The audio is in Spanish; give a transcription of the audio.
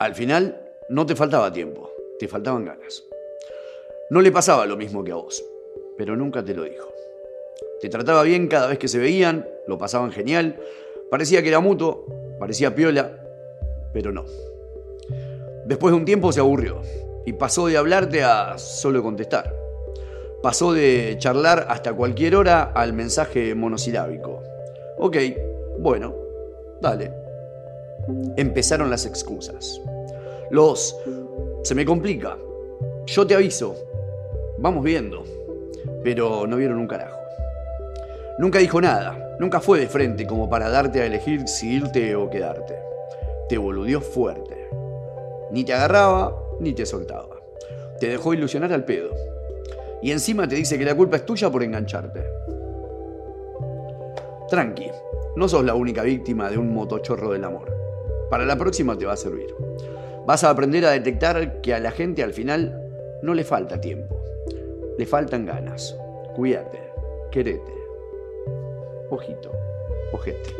Al final, no te faltaba tiempo, te faltaban ganas. No le pasaba lo mismo que a vos, pero nunca te lo dijo. Te trataba bien cada vez que se veían, lo pasaban genial, parecía que era mutuo, parecía piola, pero no. Después de un tiempo se aburrió y pasó de hablarte a solo contestar. Pasó de charlar hasta cualquier hora al mensaje monosilábico. Ok, bueno, dale. Empezaron las excusas. Los... Se me complica. Yo te aviso. Vamos viendo. Pero no vieron un carajo. Nunca dijo nada. Nunca fue de frente como para darte a elegir si irte o quedarte. Te boludeó fuerte. Ni te agarraba, ni te soltaba. Te dejó ilusionar al pedo. Y encima te dice que la culpa es tuya por engancharte. Tranqui, no sos la única víctima de un motochorro del amor. Para la próxima te va a servir. Vas a aprender a detectar que a la gente al final no le falta tiempo. Le faltan ganas. Cuídate, querete. Ojito, ojete.